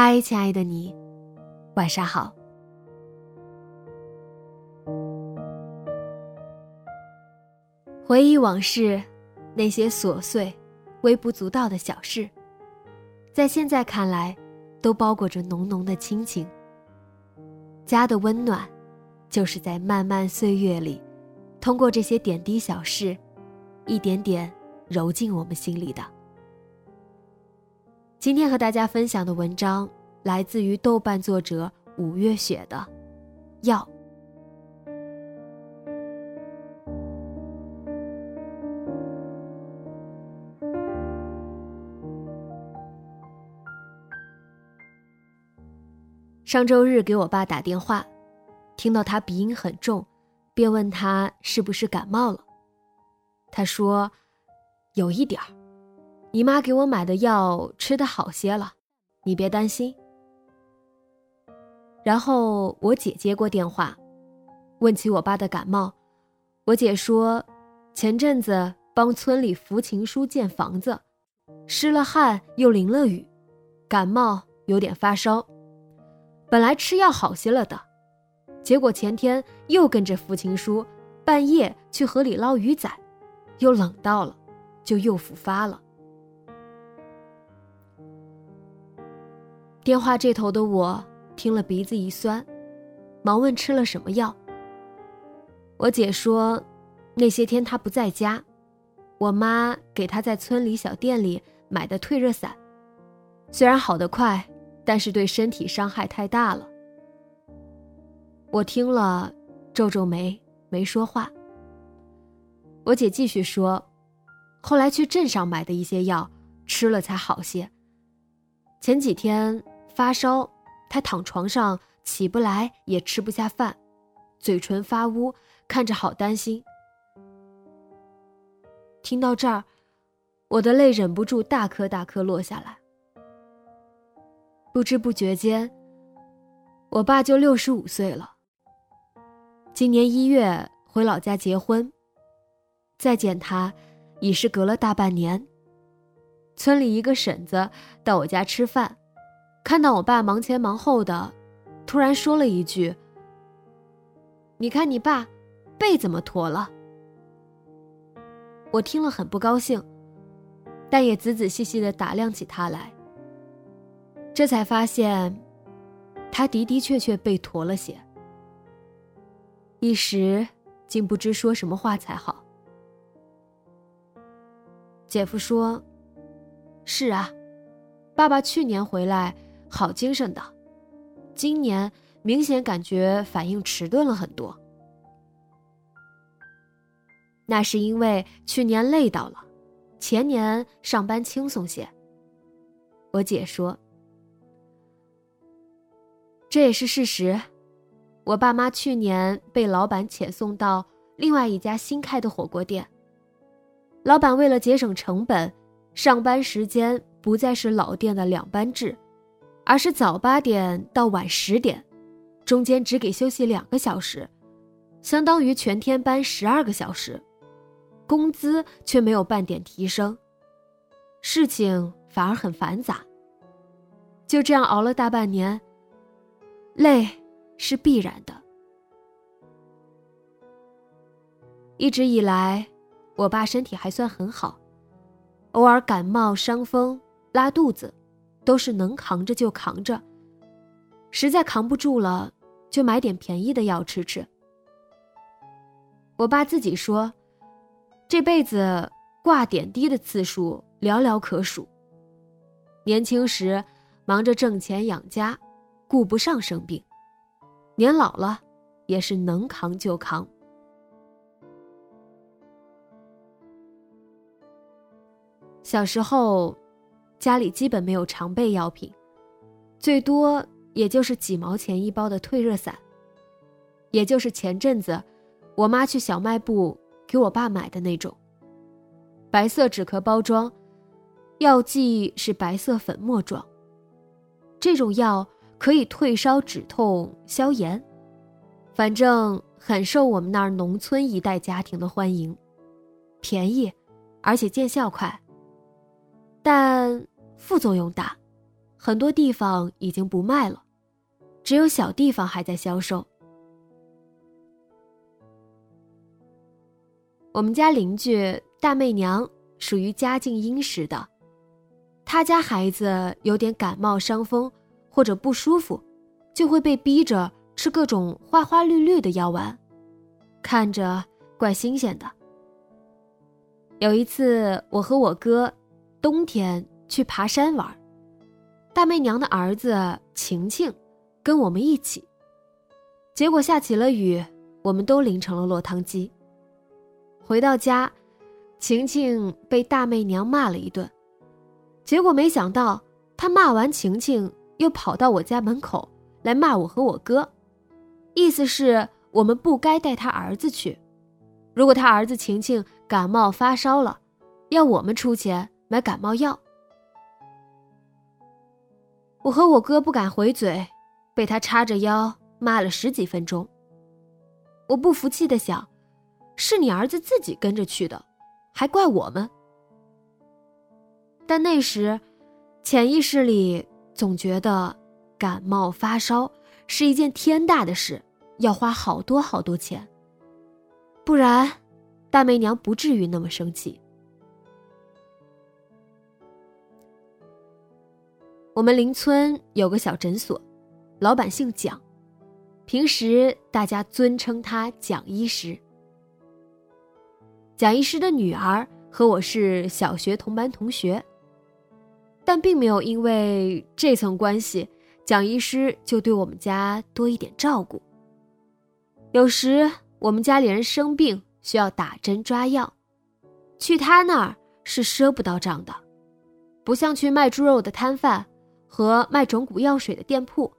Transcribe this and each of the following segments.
嗨，亲爱的你，晚上好。回忆往事，那些琐碎、微不足道的小事，在现在看来，都包裹着浓浓的亲情。家的温暖，就是在漫漫岁月里，通过这些点滴小事，一点点揉进我们心里的。今天和大家分享的文章来自于豆瓣作者五月雪的《药》。上周日给我爸打电话，听到他鼻音很重，便问他是不是感冒了。他说：“有一点儿。”姨妈给我买的药吃的好些了，你别担心。然后我姐接过电话，问起我爸的感冒，我姐说，前阵子帮村里扶情书建房子，湿了汗又淋了雨，感冒有点发烧，本来吃药好些了的，结果前天又跟着扶情书，半夜去河里捞鱼仔，又冷到了，就又复发了。电话这头的我听了鼻子一酸，忙问吃了什么药。我姐说，那些天她不在家，我妈给她在村里小店里买的退热散，虽然好得快，但是对身体伤害太大了。我听了，皱皱眉，没说话。我姐继续说，后来去镇上买的一些药吃了才好些。前几天。发烧，他躺床上起不来，也吃不下饭，嘴唇发乌，看着好担心。听到这儿，我的泪忍不住大颗大颗落下来。不知不觉间，我爸就六十五岁了。今年一月回老家结婚，再见他，已是隔了大半年。村里一个婶子到我家吃饭。看到我爸忙前忙后的，突然说了一句：“你看你爸，背怎么驼了？”我听了很不高兴，但也仔仔细细的打量起他来。这才发现，他的的确确背驼了些。一时竟不知说什么话才好。姐夫说：“是啊，爸爸去年回来。”好精神的，今年明显感觉反应迟钝了很多。那是因为去年累到了，前年上班轻松些。我姐说，这也是事实。我爸妈去年被老板遣送到另外一家新开的火锅店，老板为了节省成本，上班时间不再是老店的两班制。而是早八点到晚十点，中间只给休息两个小时，相当于全天班十二个小时，工资却没有半点提升，事情反而很繁杂。就这样熬了大半年，累是必然的。一直以来，我爸身体还算很好，偶尔感冒、伤风、拉肚子，都是能扛着就扛着。实在扛不住了，就买点便宜的药吃吃。我爸自己说，这辈子挂点滴的次数寥寥可数。年轻时忙着挣钱养家，顾不上生病；年老了，也是能扛就扛。小时候，家里基本没有常备药品，最多也就是几毛钱一包的退热散，也就是前阵子我妈去小卖部给我爸买的那种。白色纸壳包装，药剂是白色粉末状。这种药可以退烧止痛、消炎，反正很受我们那儿农村一代家庭的欢迎，便宜，而且见效快。但副作用大，很多地方已经不卖了，只有小地方还在销售。我们家邻居大妹娘属于家境殷实的，她家孩子有点感冒伤风或者不舒服，就会被逼着吃各种花花绿绿的药丸，看着怪新鲜的。有一次，我和我哥。冬天去爬山玩，大妹娘的儿子晴晴跟我们一起。结果下起了雨，我们都淋成了落汤鸡。回到家，晴晴被大妹娘骂了一顿。结果没想到，她骂完晴晴，又跑到我家门口来骂我和我哥，意思是我们不该带他儿子去。如果他儿子晴晴感冒发烧了，要我们出钱。买感冒药，我和我哥不敢回嘴，被他叉着腰骂了十几分钟。我不服气的想：是你儿子自己跟着去的，还怪我们？但那时，潜意识里总觉得感冒发烧是一件天大的事，要花好多好多钱，不然大媚娘不至于那么生气。我们邻村有个小诊所，老板姓蒋，平时大家尊称他蒋医师。蒋医师的女儿和我是小学同班同学，但并没有因为这层关系，蒋医师就对我们家多一点照顾。有时我们家里人生病需要打针抓药，去他那儿是赊不到账的，不像去卖猪肉的摊贩。和卖种谷药水的店铺，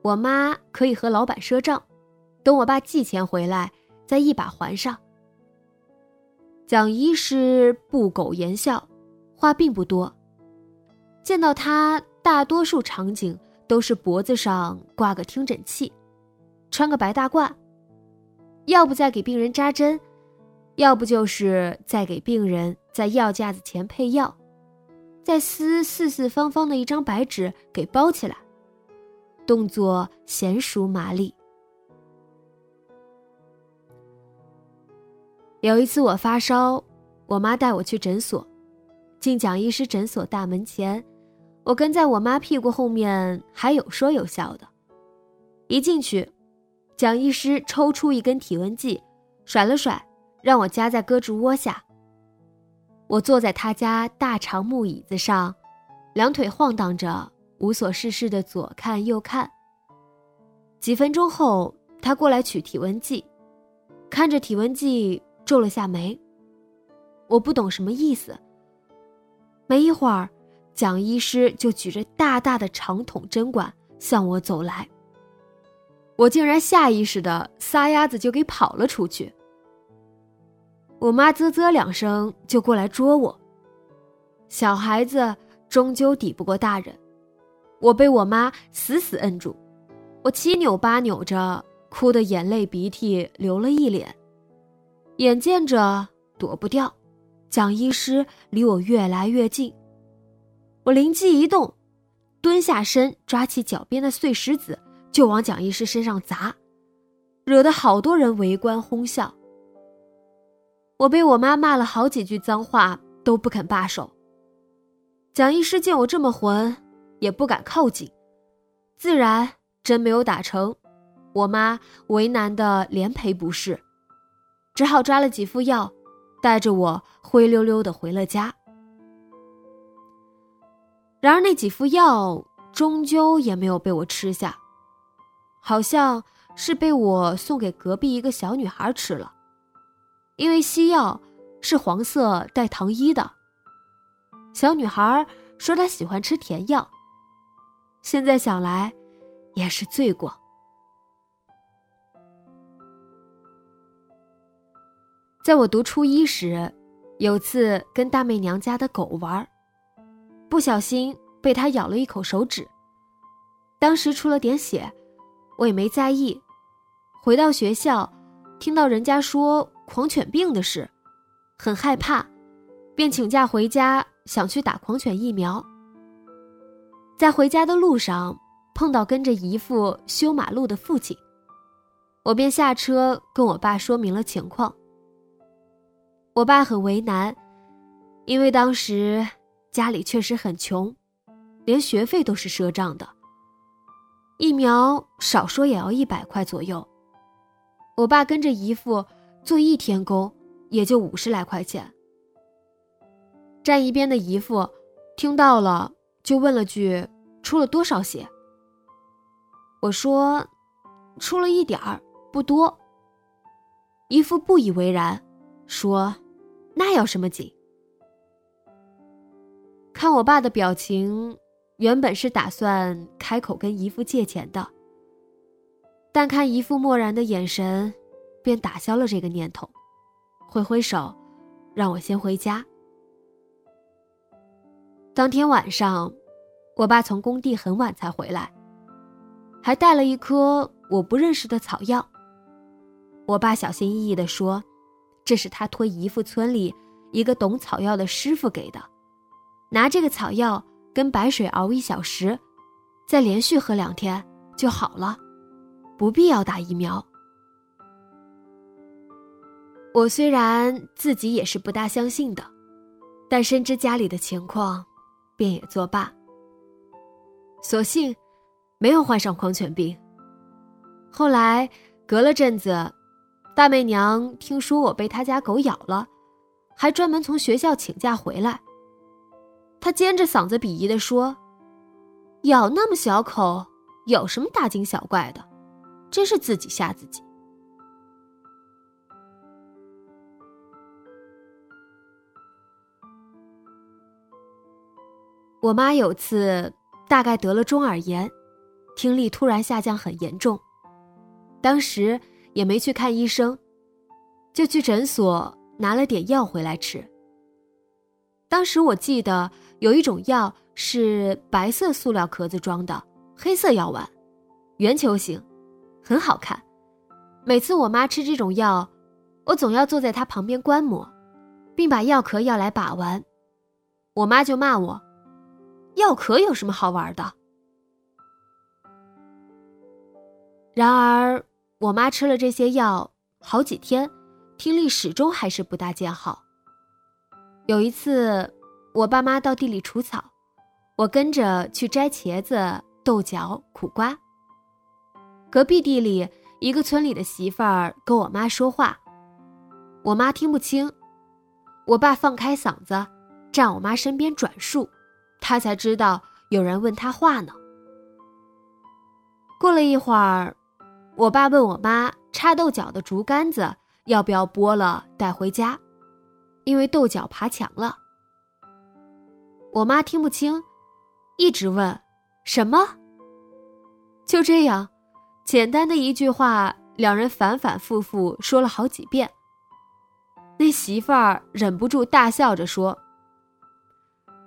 我妈可以和老板赊账，等我爸寄钱回来再一把还上。蒋医师不苟言笑，话并不多。见到他，大多数场景都是脖子上挂个听诊器，穿个白大褂，要不再给病人扎针，要不就是在给病人在药架子前配药。再撕四四方方的一张白纸给包起来，动作娴熟麻利。有一次我发烧，我妈带我去诊所，进蒋医师诊所大门前，我跟在我妈屁股后面，还有说有笑的。一进去，蒋医师抽出一根体温计，甩了甩，让我夹在胳肢窝下。我坐在他家大长木椅子上，两腿晃荡着，无所事事的左看右看。几分钟后，他过来取体温计，看着体温计皱了下眉。我不懂什么意思。没一会儿，蒋医师就举着大大的长筒针管向我走来，我竟然下意识的撒丫子就给跑了出去。我妈啧啧两声就过来捉我。小孩子终究抵不过大人，我被我妈死死摁住，我七扭八扭着，哭得眼泪鼻涕流了一脸。眼见着躲不掉，蒋医师离我越来越近，我灵机一动，蹲下身抓起脚边的碎石子就往蒋医师身上砸，惹得好多人围观哄笑。我被我妈骂了好几句脏话，都不肯罢手。蒋医师见我这么混，也不敢靠近，自然针没有打成，我妈为难的连赔不是，只好抓了几副药，带着我灰溜溜的回了家。然而那几副药终究也没有被我吃下，好像是被我送给隔壁一个小女孩吃了，因为西药是黄色带糖衣的。小女孩说她喜欢吃甜药。现在想来，也是罪过。在我读初一时，有次跟大妹娘家的狗玩，不小心被它咬了一口手指。当时出了点血，我也没在意。回到学校，听到人家说狂犬病的事，很害怕，便请假回家。想去打狂犬疫苗，在回家的路上碰到跟着姨父修马路的父亲，我便下车跟我爸说明了情况。我爸很为难，因为当时家里确实很穷，连学费都是赊账的，疫苗少说也要一百块左右。我爸跟着姨父做一天工，也就五十来块钱。站一边的姨父听到了，就问了句：“出了多少血？”我说：“出了一点儿，不多。”姨父不以为然，说：“那要什么紧？”看我爸的表情，原本是打算开口跟姨父借钱的，但看姨父漠然的眼神，便打消了这个念头，挥挥手，让我先回家。当天晚上，我爸从工地很晚才回来，还带了一颗我不认识的草药。我爸小心翼翼地说：“这是他托姨父村里一个懂草药的师傅给的，拿这个草药跟白水熬一小时，再连续喝两天就好了，不必要打疫苗。”我虽然自己也是不大相信的，但深知家里的情况。便也作罢，所幸没有患上狂犬病。后来隔了阵子，大妹娘听说我被他家狗咬了，还专门从学校请假回来。她尖着嗓子鄙夷地说：“咬那么小口，有什么大惊小怪的？真是自己吓自己。”我妈有次大概得了中耳炎，听力突然下降很严重，当时也没去看医生，就去诊所拿了点药回来吃。当时我记得有一种药是白色塑料壳子装的黑色药丸，圆球形，很好看。每次我妈吃这种药，我总要坐在她旁边观摩，并把药壳要来把玩，我妈就骂我。药壳有什么好玩的？然而，我妈吃了这些药好几天，听力始终还是不大见好。有一次，我爸妈到地里除草，我跟着去摘茄子、豆角、苦瓜。隔壁地里一个村里的媳妇儿跟我妈说话，我妈听不清，我爸放开嗓子，站我妈身边转述。他才知道有人问他话呢。过了一会儿，我爸问我妈插豆角的竹竿子要不要剥了带回家，因为豆角爬墙了。我妈听不清，一直问什么。就这样，简单的一句话，两人反反复复说了好几遍。那媳妇儿忍不住大笑着说。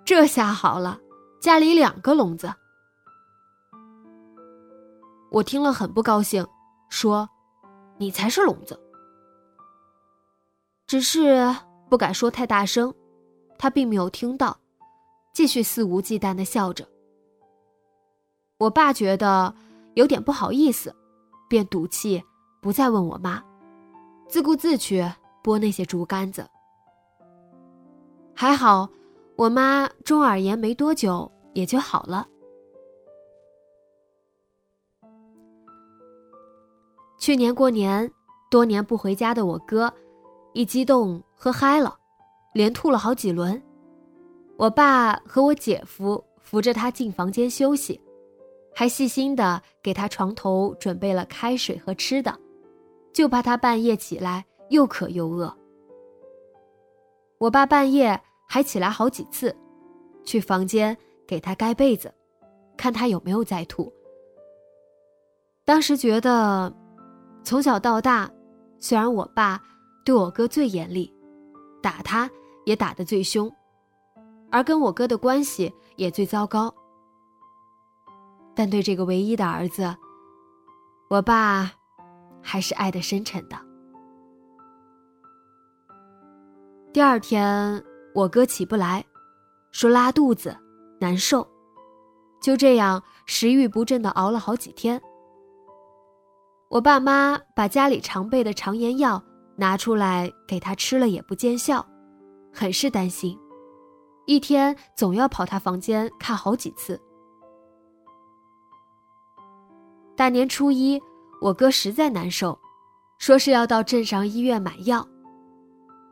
这下好了，家里两个聋子。我听了很不高兴，说：“你才是聋子。”只是不敢说太大声，他并没有听到，继续肆无忌惮的笑着。我爸觉得有点不好意思，便赌气不再问我妈，自顾自去剥那些竹竿子。还好，我妈中耳炎没多久也就好了。去年过年，多年不回家的我哥，一激动喝嗨了，连吐了好几轮。我爸和我姐夫扶着他进房间休息，还细心的给他床头准备了开水和吃的，就怕他半夜起来又渴又饿。我爸半夜还起来好几次，去房间给他盖被子，看他有没有再吐。当时觉得。从小到大，虽然我爸对我哥最严厉，打他也打得最凶，而跟我哥的关系也最糟糕，但对这个唯一的儿子，我爸还是爱得深沉的。第二天，我哥起不来，说拉肚子难受，就这样食欲不振的熬了好几天。我爸妈把家里常备的肠炎药拿出来给他吃了，也不见效，很是担心，一天总要跑他房间看好几次。大年初一，我哥实在难受，说是要到镇上医院买药，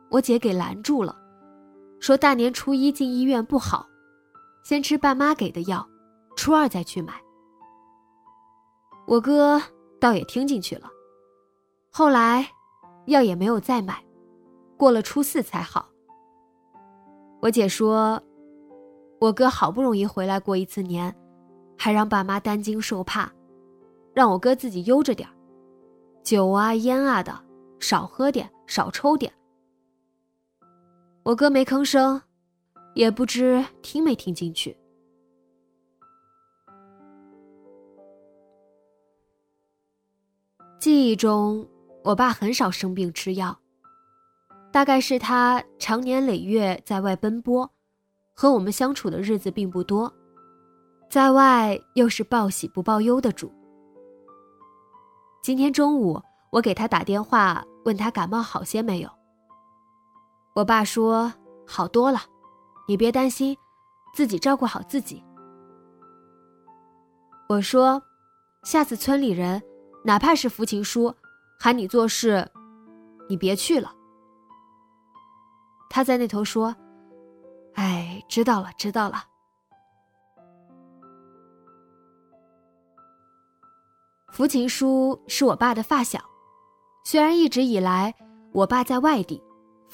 我姐给拦住了，说大年初一进医院不好，先吃爸妈给的药，初二再去买。我哥。倒也听进去了，后来药也没有再买，过了初四才好。我姐说，我哥好不容易回来过一次年，还让爸妈担惊受怕，让我哥自己悠着点酒啊烟啊的少喝点，少抽点。我哥没吭声，也不知听没听进去。记忆中，我爸很少生病吃药，大概是他长年累月在外奔波，和我们相处的日子并不多，在外又是报喜不报忧的主。今天中午，我给他打电话，问他感冒好些没有。我爸说好多了，你别担心，自己照顾好自己。我说，下次村里人。哪怕是福琴叔喊你做事，你别去了。他在那头说：“哎，知道了，知道了。”福琴叔是我爸的发小，虽然一直以来我爸在外地，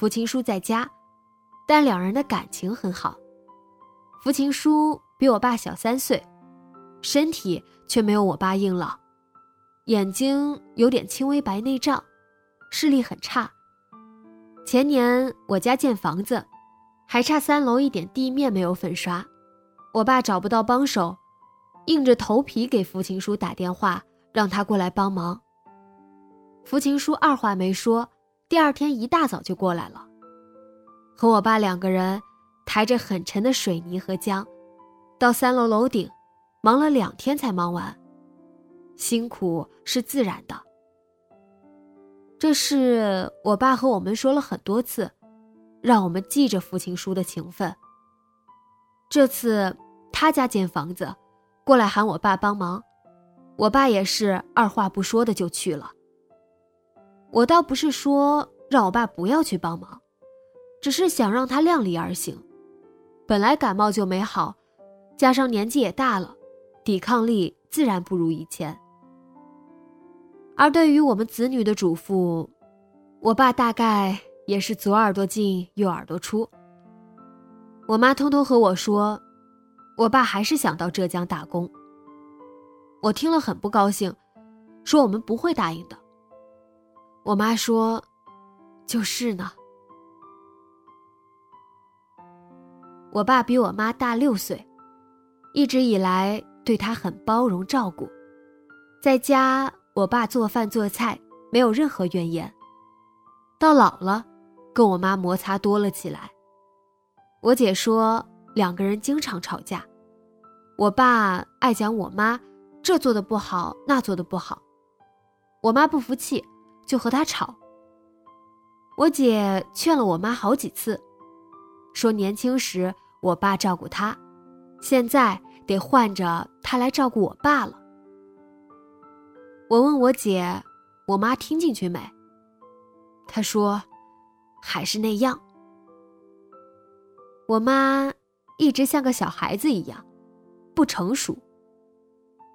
福琴叔在家，但两人的感情很好。福琴叔比我爸小三岁，身体却没有我爸硬朗。眼睛有点轻微白内障，视力很差。前年我家建房子，还差三楼一点地面没有粉刷，我爸找不到帮手，硬着头皮给福琴叔打电话，让他过来帮忙。福琴叔二话没说，第二天一大早就过来了，和我爸两个人抬着很沉的水泥和浆，到三楼楼顶，忙了两天才忙完。辛苦是自然的，这是我爸和我们说了很多次，让我们记着父亲叔的情分。这次他家建房子，过来喊我爸帮忙，我爸也是二话不说的就去了。我倒不是说让我爸不要去帮忙，只是想让他量力而行。本来感冒就没好，加上年纪也大了，抵抗力自然不如以前。而对于我们子女的嘱咐，我爸大概也是左耳朵进右耳朵出。我妈偷偷和我说，我爸还是想到浙江打工。我听了很不高兴，说我们不会答应的。我妈说，就是呢。我爸比我妈大六岁，一直以来对她很包容照顾，在家。我爸做饭做菜没有任何怨言，到老了，跟我妈摩擦多了起来。我姐说两个人经常吵架，我爸爱讲我妈这做的不好那做的不好，我妈不服气就和他吵。我姐劝了我妈好几次，说年轻时我爸照顾她，现在得换着她来照顾我爸了。我问我姐，我妈听进去没？她说，还是那样。我妈一直像个小孩子一样，不成熟。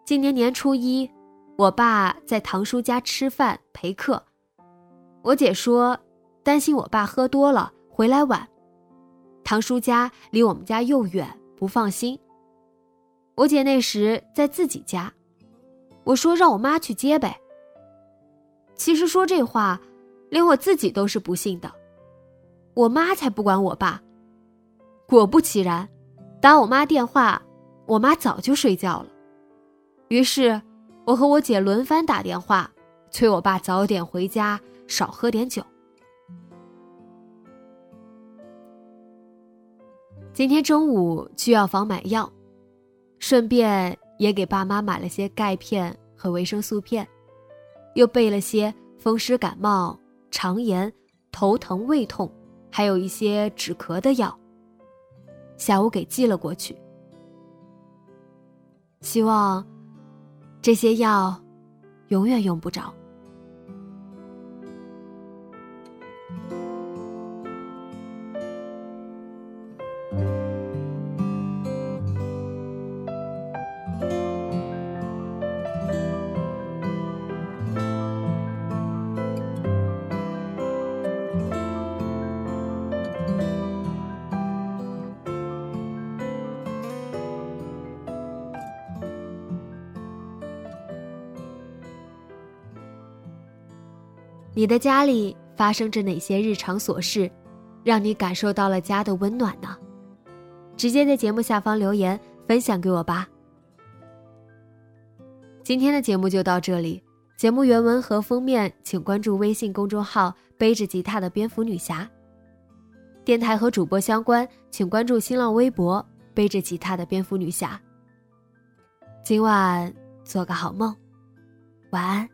今年年初一，我爸在堂叔家吃饭陪客，我姐说担心我爸喝多了回来晚，堂叔家离我们家又远，不放心。我姐那时在自己家，我说让我妈去接呗。其实说这话，连我自己都是不信的，我妈才不管我爸。果不其然，打我妈电话，我妈早就睡觉了。于是，我和我姐轮番打电话，催我爸早点回家，少喝点酒。今天中午去药房买药，顺便也给爸妈买了些钙片和维生素片，又备了些风湿感冒、肠炎、头疼、胃痛，还有一些止咳的药。下午给寄了过去，希望。这些药，永远用不着。你的家里发生着哪些日常琐事，让你感受到了家的温暖呢？直接在节目下方留言分享给我吧。今天的节目就到这里，节目原文和封面请关注微信公众号“背着吉他的蝙蝠女侠”。电台和主播相关，请关注新浪微博“背着吉他的蝙蝠女侠”。今晚做个好梦，晚安。